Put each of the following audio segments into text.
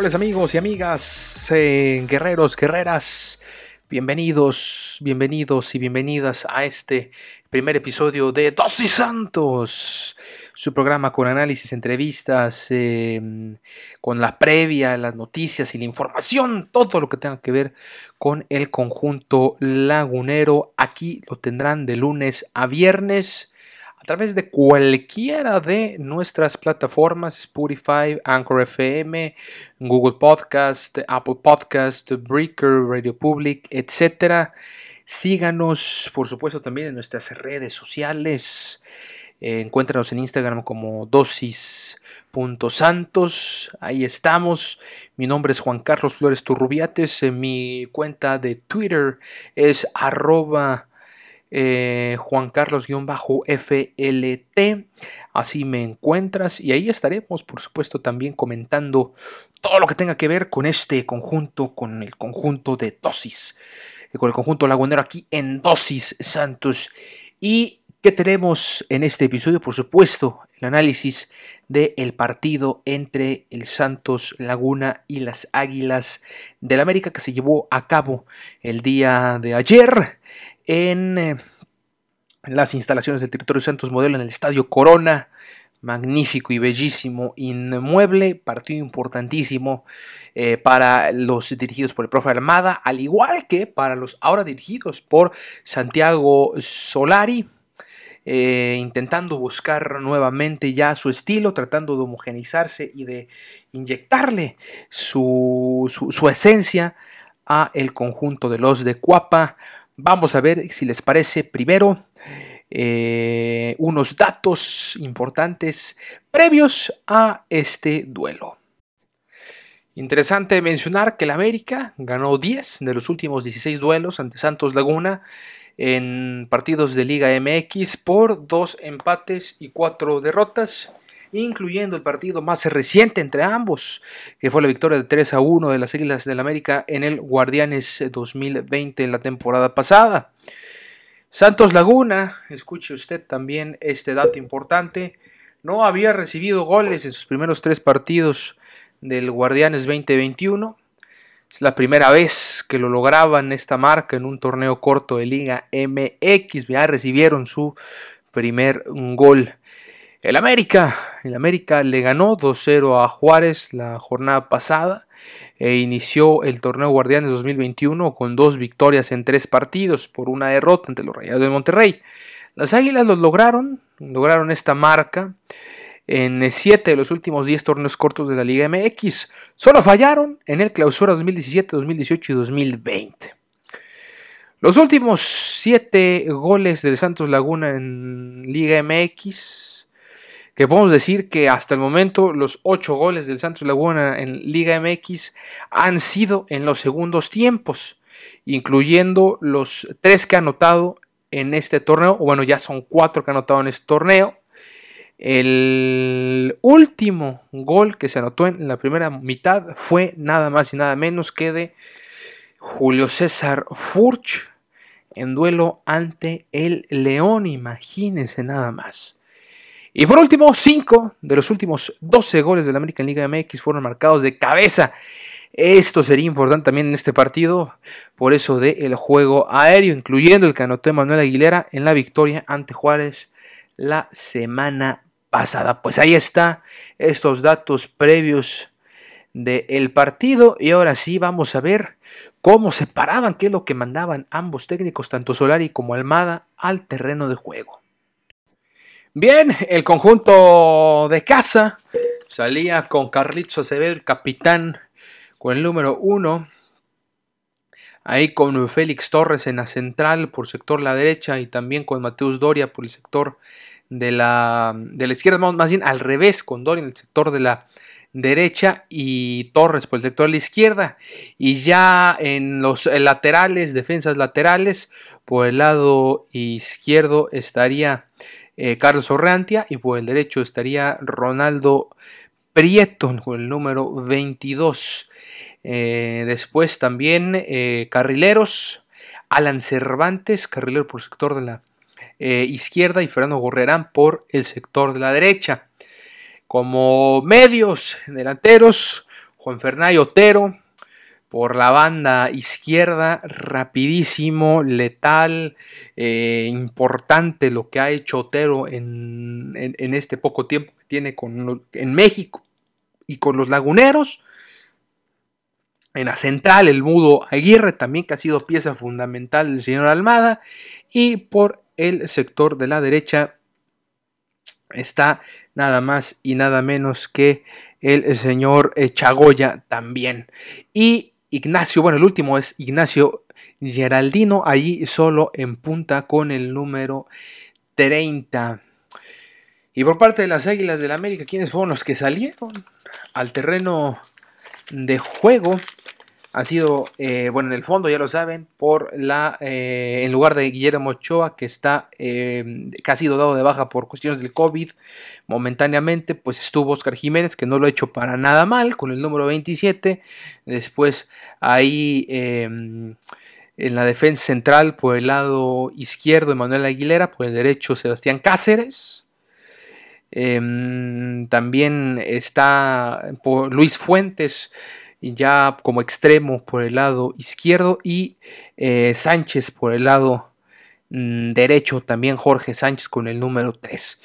Amables amigos y amigas, eh, guerreros, guerreras, bienvenidos, bienvenidos y bienvenidas a este primer episodio de Dosis Santos, su programa con análisis, entrevistas, em, con la previa, las noticias y la información, todo lo que tenga que ver con el conjunto lagunero. Aquí lo tendrán de lunes a viernes a través de cualquiera de nuestras plataformas, Spotify, Anchor FM, Google Podcast, Apple Podcast, Breaker, Radio Public, etc. Síganos, por supuesto, también en nuestras redes sociales. Eh, encuéntranos en Instagram como dosis.santos. Ahí estamos. Mi nombre es Juan Carlos Flores Turrubiates. mi cuenta de Twitter es arroba eh, Juan Carlos-FLT. Así me encuentras y ahí estaremos, por supuesto, también comentando todo lo que tenga que ver con este conjunto, con el conjunto de dosis, eh, con el conjunto lagunero aquí en Dosis Santos. ¿Y qué tenemos en este episodio? Por supuesto, el análisis del partido entre el Santos Laguna y las Águilas del América que se llevó a cabo el día de ayer en eh, las instalaciones del territorio Santos Modelo en el Estadio Corona. Magnífico y bellísimo inmueble, partido importantísimo eh, para los dirigidos por el profe Armada, al igual que para los ahora dirigidos por Santiago Solari, eh, intentando buscar nuevamente ya su estilo, tratando de homogenizarse y de inyectarle su, su esencia a el conjunto de los de Cuapa. Vamos a ver si les parece primero eh, unos datos importantes previos a este duelo. Interesante mencionar que el América ganó 10 de los últimos 16 duelos ante Santos Laguna en partidos de Liga MX por dos empates y cuatro derrotas incluyendo el partido más reciente entre ambos, que fue la victoria de 3 a 1 de las Islas del América en el Guardianes 2020 en la temporada pasada. Santos Laguna, escuche usted también este dato importante, no había recibido goles en sus primeros tres partidos del Guardianes 2021. Es la primera vez que lo lograban esta marca en un torneo corto de Liga MX. Ya recibieron su primer gol. El América, el América le ganó 2-0 a Juárez la jornada pasada e inició el torneo Guardianes 2021 con dos victorias en tres partidos por una derrota ante los Rayados de Monterrey. Las Águilas lo lograron, lograron esta marca en siete de los últimos 10 torneos cortos de la Liga MX. Solo fallaron en el clausura 2017, 2018 y 2020. Los últimos siete goles del Santos Laguna en Liga MX que podemos decir que hasta el momento los ocho goles del Santos Laguna en Liga MX han sido en los segundos tiempos, incluyendo los tres que ha anotado en este torneo, o bueno, ya son cuatro que ha anotado en este torneo. El último gol que se anotó en la primera mitad fue nada más y nada menos que de Julio César Furch en duelo ante el León, imagínense nada más. Y por último, 5 de los últimos 12 goles de la American Liga MX fueron marcados de cabeza Esto sería importante también en este partido, por eso de el juego aéreo, incluyendo el que anotó Manuel Aguilera en la victoria ante Juárez la semana pasada. Pues ahí está estos datos previos del partido y ahora sí vamos a ver cómo se paraban, qué es lo que mandaban ambos técnicos, tanto Solari como Almada, al terreno de juego. Bien, el conjunto de casa salía con Carlitos Acevedo, el capitán, con el número uno. Ahí con Félix Torres en la central por sector la derecha y también con Mateus Doria por el sector de la, de la izquierda, más bien al revés, con Doria en el sector de la derecha y Torres por el sector de la izquierda. Y ya en los laterales, defensas laterales, por el lado izquierdo estaría eh, Carlos Orrantia y por el derecho estaría Ronaldo Prieto con el número 22. Eh, después también eh, carrileros, Alan Cervantes, carrilero por el sector de la izquierda y Fernando Gorrerán por el sector de la derecha. Como medios delanteros, Juan Fernando Otero por la banda izquierda, rapidísimo, letal, eh, importante lo que ha hecho Otero en, este poco tiempo que tiene con en México y con los laguneros. En la central, el mudo Aguirre, también que ha sido pieza fundamental del señor Almada. Y por el sector de la derecha, está nada más y nada menos que el señor Chagoya también. Y Ignacio, bueno, el último es Ignacio Geraldino, allí solo en punta con el número 30. Y por parte de las Águilas del América, ¿quiénes fueron los que salieron al terreno de juego? Ha sido, eh, bueno, en el fondo ya lo saben, por la, eh, en lugar de Guillermo Ochoa, que está, eh, que ha sido dado de baja por cuestiones del COVID momentáneamente, pues estuvo Oscar Jiménez, que no lo ha hecho para nada mal, con el número 27. Después ahí em, en la defensa central, por el lado izquierdo, Emanuel Aguilera, por el derecho, Sebastián Cáceres. Em, también está Luis Fuentes ya como extremo por el lado izquierdo y eh, Sánchez por el lado mm, derecho, también Jorge Sánchez con el número 3.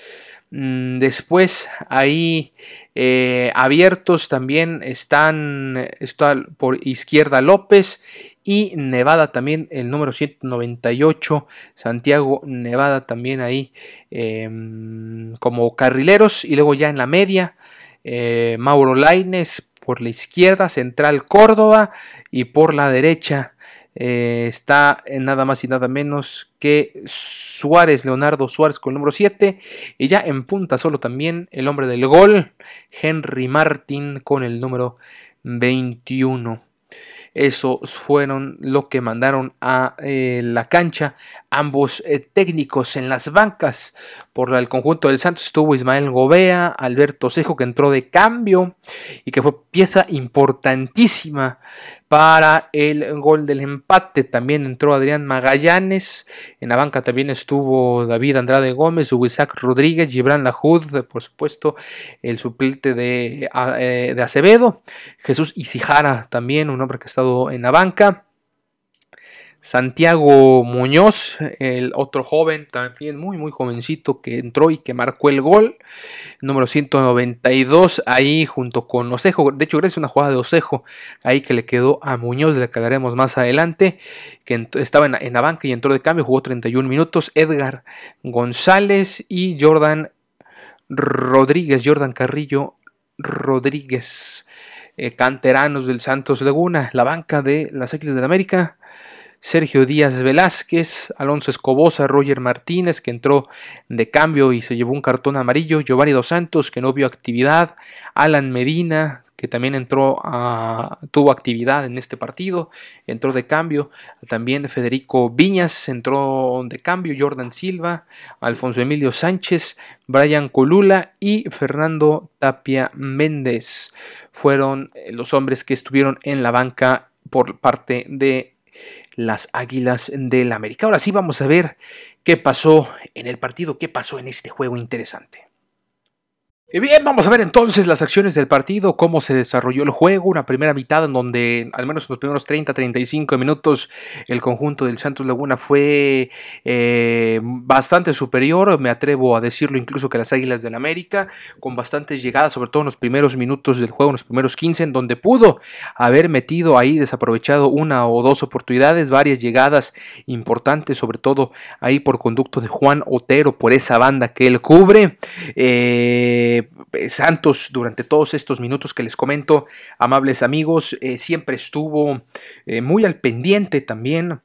Mm, después ahí eh, abiertos también están está por izquierda López y Nevada también el número 198 Santiago Nevada también ahí em, como carrileros y luego ya en la media eh, Mauro Laines por la izquierda, Central Córdoba y por la derecha eh, está en nada más y nada menos que Suárez, Leonardo Suárez con el número 7 y ya en punta solo también el hombre del gol, Henry Martin con el número 21. Esos fueron lo que mandaron a eh, la cancha ambos eh, técnicos en las bancas. Por el conjunto del Santos estuvo Ismael Gobea, Alberto Cejo que entró de cambio y que fue pieza importantísima para el gol del empate. También entró Adrián Magallanes. En la banca también estuvo David Andrade Gómez, Isaac Rodríguez, Gibran Lajud, por supuesto, el suplente de, eh, de Acevedo. Jesús Isijara también, un hombre que ha estado en la banca. Santiago Muñoz, el otro joven, también muy, muy jovencito que entró y que marcó el gol. Número 192, ahí junto con Osejo. De hecho, gracias a una jugada de Osejo, ahí que le quedó a Muñoz, le hablaremos más adelante, que estaba en la, banca y entró de cambio, jugó 31 minutos. Edgar González y Jordan Rodríguez, Jordan Carrillo Rodríguez, eh, canteranos del Santos Laguna, la banca de las X de la América. Sergio Díaz Velázquez, Alonso Escobosa, Roger Martínez, que entró de cambio y se llevó un cartón amarillo, Giovanni Dos Santos, que no vio actividad, Alan Medina, que también entró a, tuvo actividad en este partido, entró de cambio, también Federico Viñas entró de cambio, Jordan Silva, Alfonso Emilio Sánchez, Brian Colula y Fernando Tapia Méndez. Fueron los hombres que estuvieron en la banca por parte de las Águilas del América. Ahora sí vamos a ver qué pasó en el partido, qué pasó en este juego interesante. Y bien, vamos a ver entonces las acciones del partido, cómo se desarrolló el juego, una primera mitad en donde al menos en los primeros 30-35 minutos el conjunto del Santos Laguna fue eh, bastante superior, me atrevo a decirlo incluso que las Águilas del América, con bastantes llegadas, sobre todo en los primeros minutos del juego, en los primeros 15, en donde pudo haber metido ahí, desaprovechado una o dos oportunidades, varias llegadas importantes, sobre todo ahí por conducto de Juan Otero, por esa banda que él cubre. Eh, eh, Santos durante todos estos minutos que les comento, amables amigos, eh, siempre estuvo eh, muy al pendiente también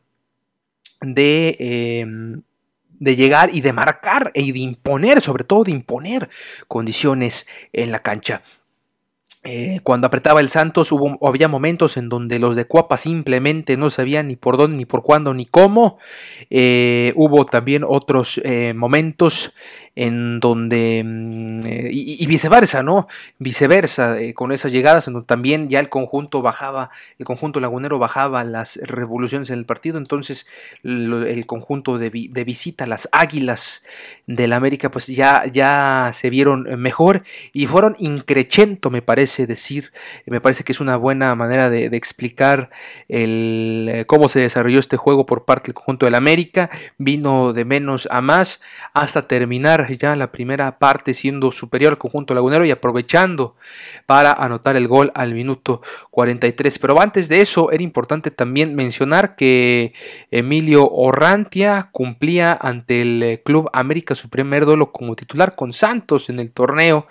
de em, de llegar y de marcar y de imponer, sobre todo de imponer condiciones en la cancha. Cuando apretaba el Santos hubo, había momentos en donde los de Cuapa simplemente no sabían ni por dónde, ni por cuándo, ni cómo. Hubo también otros momentos en donde, mm, y, viceversa, ¿no? Viceversa, con esas llegadas en donde también ya el conjunto bajaba, el conjunto lagunero bajaba las revoluciones en el partido, entonces el conjunto de, de, visita, las águilas del América, pues ya, ya se vieron mejor y fueron increchento, me parece decir, me parece que es una buena manera de, explicar eh, cómo se desarrolló este juego por parte del conjunto del América. Vino de menos a más hasta terminar ya la primera parte siendo superior al conjunto lagunero y aprovechando para anotar el gol al minuto 43. Pero antes de eso era importante también mencionar que Emilio Orrantia cumplía ante el eh, Club América su primer duelo como titular con Santos en el torneo,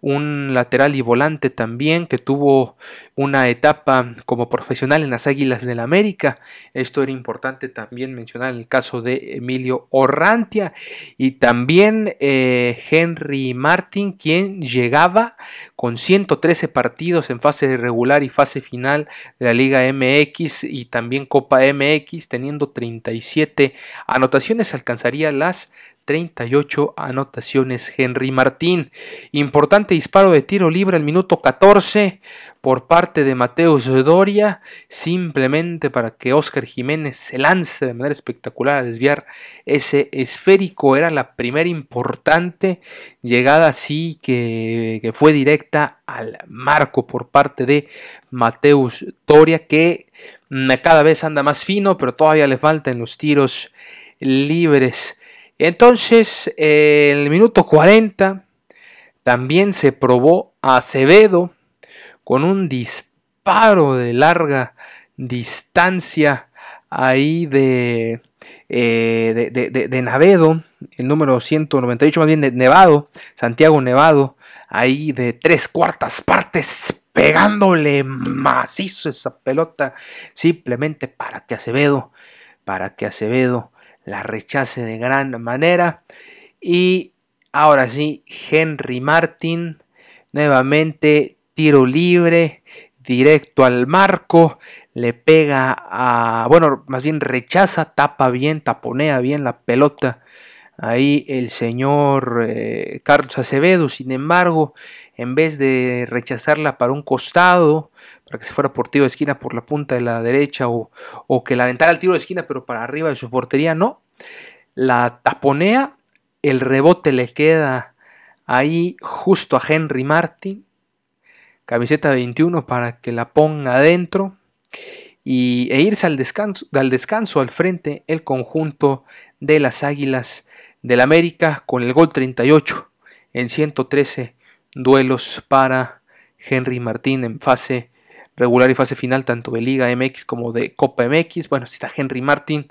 un lateral y volante también que tuvo una etapa como profesional en las Águilas del América. Esto era importante también mencionar en el caso de Emilio Orrantia y también eh, Henry Martin, quien llegaba con 113 partidos en fase regular y fase final de la Liga MX y también Copa MX, teniendo 37 anotaciones, alcanzaría las 38 anotaciones Henry Martín. Importante disparo de tiro libre al minuto 14 por parte de Mateus Doria, simplemente para que Oscar Jiménez se lance de manera espectacular a desviar ese esférico. Era la primera importante llegada así que, fue directa al marco por parte de Mateus Doria, que mm, cada vez anda más fino, pero todavía le faltan los tiros libres. Entonces, en el minuto 40 también se probó a Acevedo con un disparo de larga distancia ahí de, eh, de, de, Navedo, el número 198, más bien de Nevado, Santiago Nevado, ahí de tres cuartas partes pegándole macizo esa pelota, simplemente para que Acevedo, para que Acevedo la rechace de gran manera. Y ahora sí, Henry Martin, nuevamente tiro libre, directo al marco, le pega a, bueno, más bien rechaza, tapa bien, taponea bien la pelota. Ahí el señor eh, Carlos Acevedo, sin embargo, en vez de rechazarla para un costado, para que se fuera por tiro de esquina por la punta de la derecha o, o que la aventara el tiro de esquina pero para arriba de su portería, no. La taponea, el rebote le queda ahí justo a Henry Martin, camiseta 21 para que la ponga adentro y, e irse al descanso, al descanso al frente el conjunto de las Águilas del América con el gol 38 en 113 duelos para Henry Martín en fase regular y fase final tanto de Liga MX como de Copa MX. Bueno, si está Henry Martín,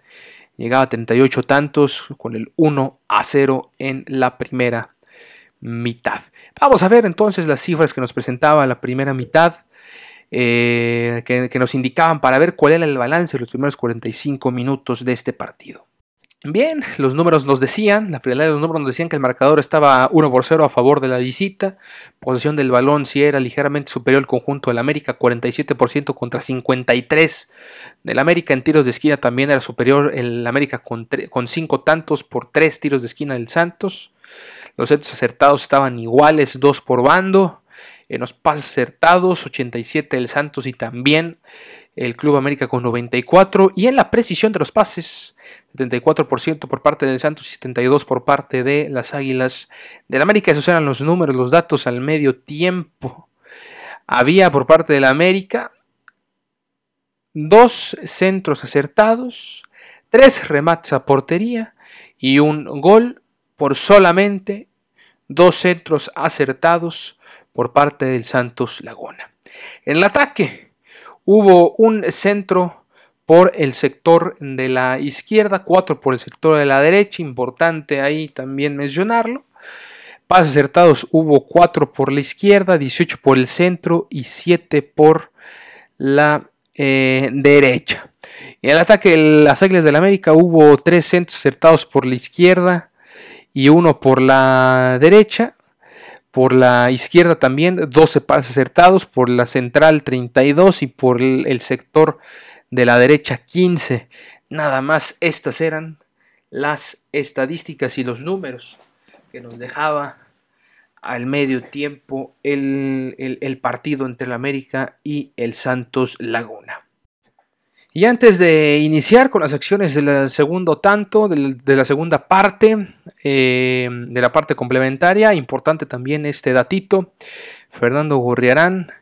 llegaba a 38 tantos con el 1 a 0 en la primera mitad. Vamos a ver entonces las cifras que nos presentaba la primera mitad. Eh, que, nos indicaban para ver cuál era el balance de los primeros 45 minutos de este partido. Bien, los números nos decían, la frialdad de los números nos decían que el marcador estaba 1 por 0 a favor de la visita, posesión del balón si era ligeramente superior al conjunto del América, 47% contra 53 del América, en tiros de esquina también era superior el América con 5 tantos por 3 tiros de esquina del Santos, los setos acertados estaban iguales, 2 por bando, en los pases acertados, 87 el Santos y también el Club América con 94 y en la precisión de los pases, 74% por parte del Santos y 72% por parte de las Águilas del América. Esos eran los números, los datos al medio tiempo. Había por parte del América dos centros acertados, tres remates a portería y un gol por solamente dos centros acertados por parte del Santos Laguna. En el ataque hubo un centro por el sector de la izquierda, cuatro por el sector de la derecha, importante ahí también mencionarlo. Pases acertados hubo cuatro por la izquierda, 18 por el centro y 7 por la eh, derecha. En el ataque de las Águilas del América hubo tres centros acertados por la izquierda y uno por la derecha. Por la izquierda también 12 pases acertados, por la central 32 y por el sector de la derecha 15. Nada más estas eran las estadísticas y los números que nos dejaba al medio tiempo el, partido entre el América y el Santos Laguna. Y antes de iniciar con las acciones del segundo tanto, de la segunda parte, eh, de la parte complementaria, importante también este datito, Fernando Gorriarán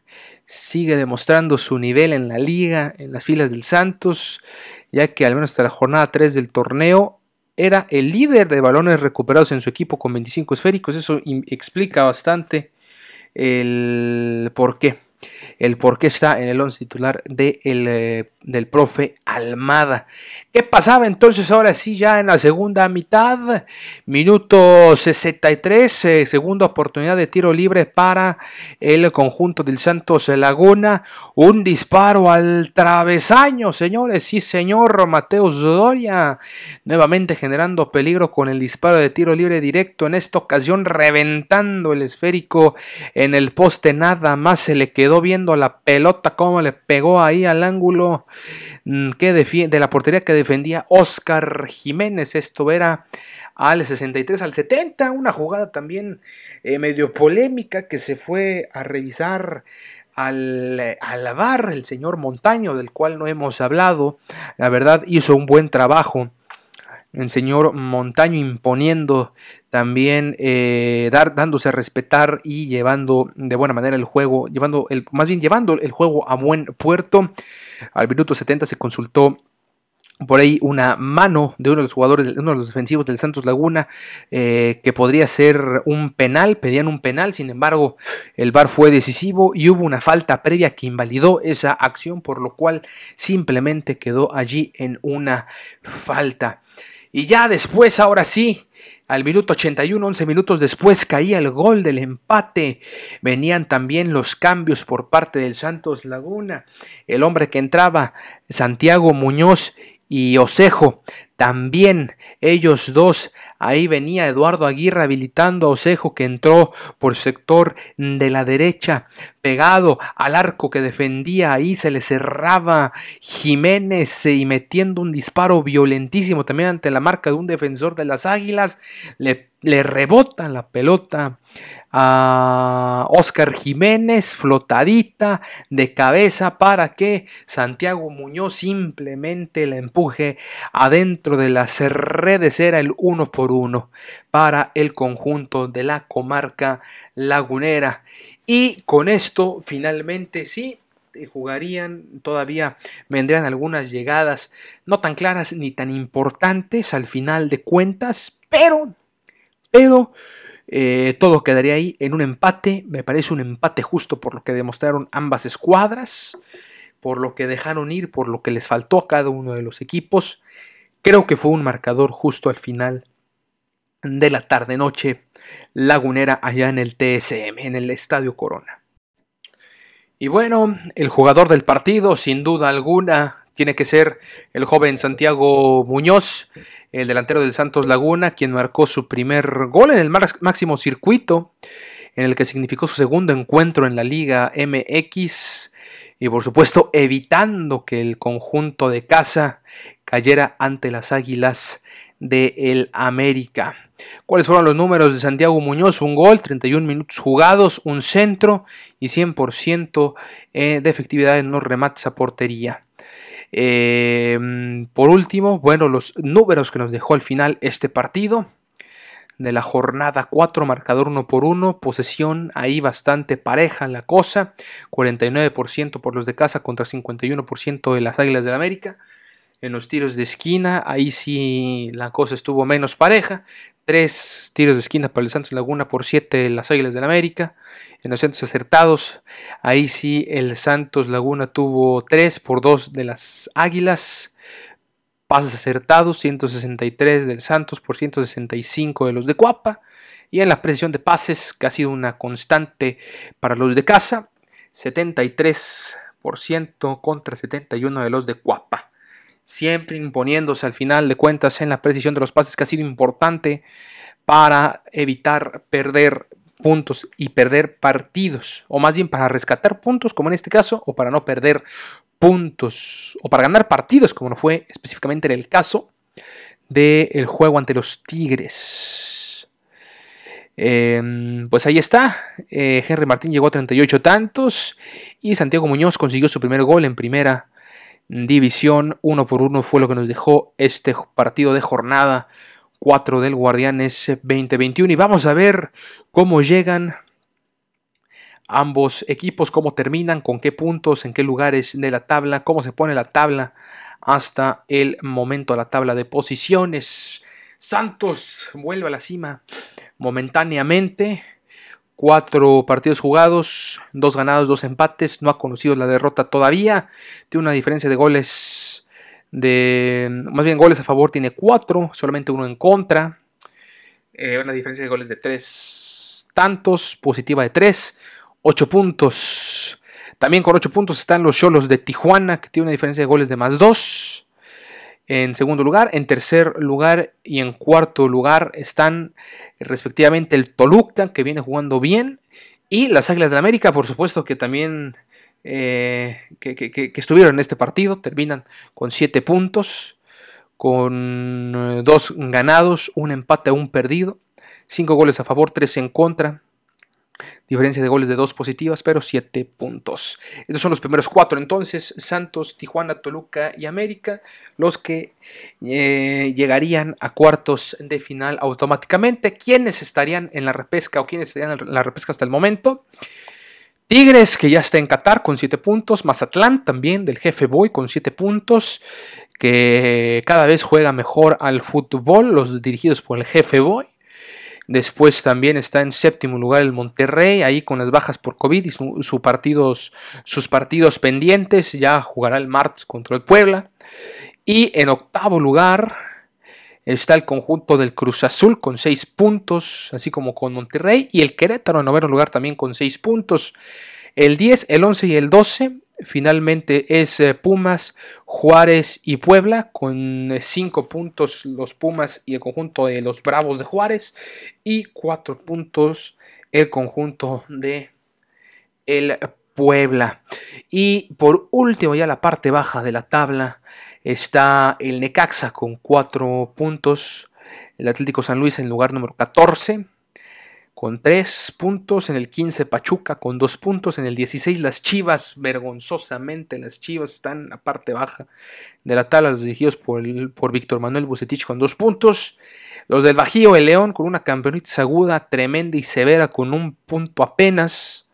sigue demostrando su nivel en la liga, en las filas del Santos, ya que al menos hasta la jornada 3 del torneo era el líder de balones recuperados en su equipo con 25 esféricos. Eso explica bastante el por qué el por qué está en el 11 titular de el, eh, del profe Almada. ¿Qué pasaba entonces ahora sí ya en la segunda mitad? Minuto 63, eh, segunda oportunidad de tiro libre para el conjunto del Santos Laguna. Un disparo al travesaño, señores. Sí, señor Mateus Doria. Nuevamente generando peligro con el disparo de tiro libre directo. En esta ocasión reventando el esférico en el poste. Nada más se le quedó viendo la pelota, cómo le pegó ahí al ángulo mm, que de la portería que defendía Oscar Jiménez. Esto era al 63 al 70, una jugada también eh, medio polémica que se fue a revisar al, al bar el señor Montaño, del cual no hemos hablado. La verdad hizo un buen trabajo el señor Montaño imponiendo también, eh, dar, dándose a respetar y llevando de buena manera el juego, llevando el, más bien llevando el juego a buen puerto. Al minuto 70 se consultó por ahí una mano de uno de los jugadores, uno de los defensivos del Santos Laguna, eh, que podría ser un penal, pedían un penal, sin embargo el VAR fue decisivo y hubo una falta previa que invalidó esa acción, por lo cual simplemente quedó allí en una falta. Y ya después, ahora sí, al minuto 81, 11 minutos después, caía el gol del empate. Venían también los cambios por parte del Santos Laguna. El hombre que entraba, Santiago Muñoz y Osejo. También ellos dos, ahí venía Eduardo Aguirre habilitando a Osejo que entró por sector de la derecha, pegado al arco que defendía, ahí se le cerraba Jiménez y metiendo un disparo violentísimo también ante la marca de un defensor de las Águilas, le le rebota la pelota a Oscar Jiménez, flotadita de cabeza para que Santiago Muñoz simplemente la empuje adentro de las redes. Era el uno por uno para el conjunto de la comarca lagunera. Y con esto finalmente sí, jugarían, todavía vendrían algunas llegadas no tan claras ni tan importantes al final de cuentas, pero pero eh, todo quedaría ahí en un empate. Me parece un empate justo por lo que demostraron ambas escuadras, por lo que dejaron ir, por lo que les faltó a cada uno de los equipos. Creo que fue un marcador justo al final de la tarde-noche lagunera allá en el TSM, en el Estadio Corona. Y bueno, el jugador del partido, sin duda alguna, tiene que ser el joven Santiago Muñoz, el delantero del Santos Laguna, quien marcó su primer gol en el máximo circuito, en el que significó su segundo encuentro en la Liga MX y por supuesto evitando que el conjunto de casa cayera ante las Águilas de el América. ¿Cuáles fueron los números de Santiago Muñoz? Un gol, 31 minutos jugados, un centro y 100% eh, de efectividad en los remates a portería. Em, por último, bueno, los números que nos dejó al final este partido. De la jornada 4, marcador 1 por 1, posesión ahí bastante pareja la cosa, 49% por los de casa contra 51% de las Águilas del América. En los tiros de esquina, ahí sí la cosa estuvo menos pareja, 3 tiros de esquina para el Santos Laguna por 7 de las Águilas del América. En los centros acertados, ahí sí el Santos Laguna tuvo 3 por 2 de las Águilas pases acertados, 163 del Santos por 165 de los de Cuapa. Y en la precisión de pases, que ha sido una constante para los de casa, 73% contra 71 de los de Cuapa. Siempre imponiéndose al final de cuentas en la precisión de los pases, que ha sido importante para evitar perder puntos y perder partidos, o más bien para rescatar puntos, como en este caso, o para no perder puntos o para ganar partidos, como no fue específicamente en el caso del juego ante los Tigres. Em, pues ahí está. Eh, Henry Martín llegó a 38 tantos y Santiago Muñoz consiguió su primer gol en primera división. Uno por uno fue lo que nos dejó este partido de jornada 4 del Guardianes 2021. Y vamos a ver cómo llegan ambos equipos, cómo terminan, con qué puntos, en qué lugares de la tabla, cómo se pone la tabla hasta el momento la tabla de posiciones. Santos vuelve a la cima momentáneamente. Cuatro partidos jugados, dos ganados, dos empates. No ha conocido la derrota todavía. Tiene una diferencia de goles de. Más bien goles a favor tiene cuatro, solamente uno en contra. Eh, una diferencia de goles de tres tantos, positiva de tres. 8 puntos. También con 8 puntos están los Cholos de Tijuana, que tiene una diferencia de goles de más 2. En segundo lugar, en tercer lugar y en cuarto lugar están respectivamente el Toluca, que viene jugando bien, y las Águilas de América, por supuesto, que también eh, que, estuvieron en este partido, terminan con 7 puntos, con 2 eh, ganados, un empate, un perdido, 5 goles a favor, 3 en contra. Diferencia de goles de dos positivas, pero siete puntos. Estos son los primeros cuatro entonces. Santos, Tijuana, Toluca y América. Los que eh, llegarían a cuartos de final automáticamente. ¿Quiénes estarían en la repesca o quiénes estarían en la repesca hasta el momento? Tigres, que ya está en Qatar con siete puntos. Mazatlán también del jefe Boy con siete puntos. Que cada vez juega mejor al fútbol. Los dirigidos por el jefe Boy. Después también está en séptimo lugar el Monterrey, ahí con las bajas por COVID y sus partidos pendientes. Ya jugará el martes contra el Puebla. Y en octavo lugar está el conjunto del Cruz Azul con seis puntos, así como con Monterrey. Y el Querétaro en noveno lugar también con seis puntos. El 10, el 11 y el 12 finalmente es eh, Pumas, Juárez y Puebla con 5 eh, puntos los Pumas y el conjunto de los Bravos de Juárez y 4 puntos el conjunto de el Puebla. Y por último ya la parte baja de la tabla está el Necaxa con 4 puntos, el Atlético San Luis en lugar número 14 con 3 puntos, en el 15 Pachuca con 2 puntos, en el 16 las Chivas, vergonzosamente las Chivas están en la parte baja de la tabla, los dirigidos por, por Víctor Manuel Bucetich con 2 puntos, los del Bajío, el León con una campeonitis aguda, tremenda y severa con un punto apenas,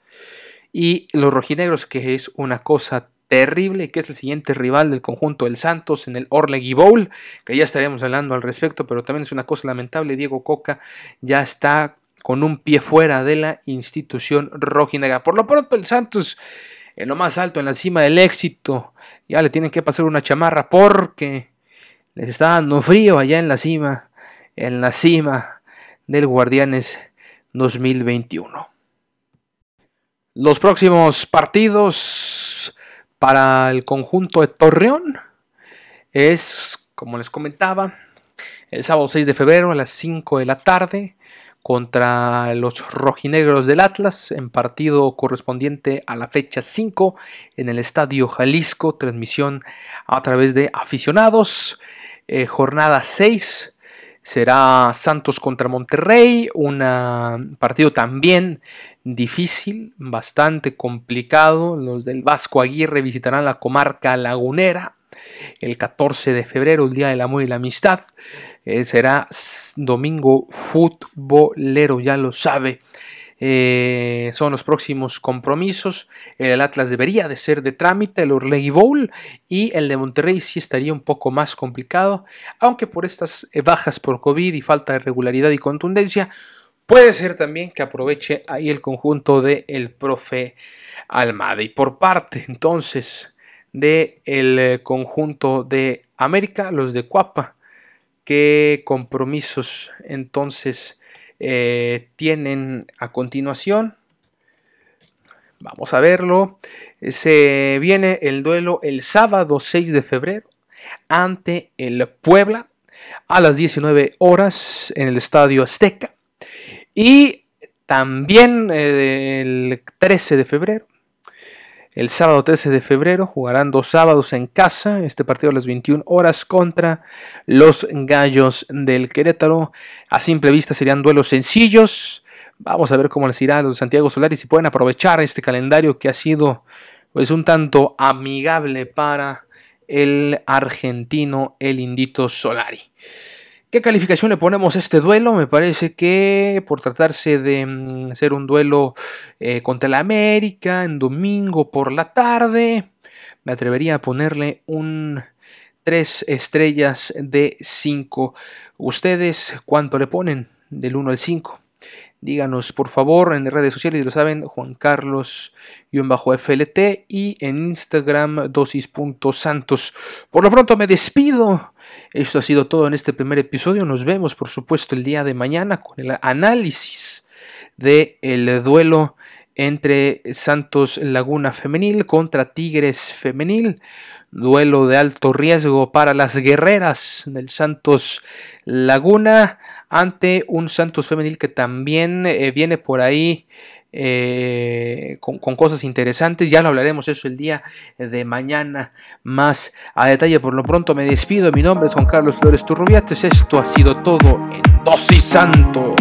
y los rojinegros que es una cosa terrible, que es el siguiente rival del conjunto del Santos en el Orlegui Bowl, que ya estaremos hablando al respecto, pero también es una cosa lamentable, Diego Coca ya está con un pie fuera de la institución rojinega. Por lo pronto el Santos en lo más alto, en la cima del éxito, ya le tienen que pasar una chamarra porque les está dando frío allá en la cima, en la cima del Guardianes 2021. Los próximos partidos para el conjunto de Torreón es, como les comentaba, el sábado 6 de febrero a las 5 de la tarde contra los rojinegros del Atlas en partido correspondiente a la fecha 5 en el Estadio Jalisco, transmisión a través de aficionados, eh, jornada 6, será Santos contra Monterrey, un partido también difícil, bastante complicado. Los del Vasco Aguirre visitarán la comarca lagunera el 14 de febrero, el Día del Amor y la Amistad. Eh, será domingo futbolero, ya lo sabe. Eh, son los próximos compromisos. El Atlas debería de ser de trámite, el Orlegui Bowl y el de Monterrey sí estaría un poco más complicado, aunque por estas eh, bajas por COVID y falta de regularidad y contundencia, puede ser también que aproveche ahí el conjunto del el profe Almada. Y por parte entonces del el eh, conjunto de América, los de Cuapa, qué compromisos entonces eh, tienen a continuación. Vamos a verlo. Se viene el duelo el sábado 6 de febrero ante el Puebla a las 19 horas en el Estadio Azteca. Y también eh, el 13 de febrero el sábado 13 de febrero jugarán dos sábados en casa, este partido a las 21 horas contra los Gallos del Querétaro. A simple vista serían duelos sencillos. Vamos a ver cómo les irá los Santiago Solari si pueden aprovechar este calendario que ha sido pues un tanto amigable para el argentino, el Indito Solari. ¿Qué calificación le ponemos a este duelo? Me parece que por tratarse de mm, ser un duelo eh, contra la América en domingo por la tarde, me atrevería a ponerle un 3 estrellas de 5. ¿Ustedes cuánto le ponen del 1 al 5? Díganos por favor en redes sociales, lo saben, Juan Carlos-FLT y en Instagram dosis.santos. Por lo pronto me despido. Esto ha sido todo en este primer episodio. Nos vemos por supuesto el día de mañana con el análisis del el duelo entre Santos Laguna Femenil contra Tigres Femenil. Duelo de alto riesgo para las guerreras del Santos Laguna ante un Santos Femenil que también eh, viene por ahí eh, con, cosas interesantes. Ya lo hablaremos eso el día de mañana más a detalle. Por lo pronto me despido. Mi nombre es Juan Carlos Flores Turrubiates. Esto ha sido todo en Dosis Santos.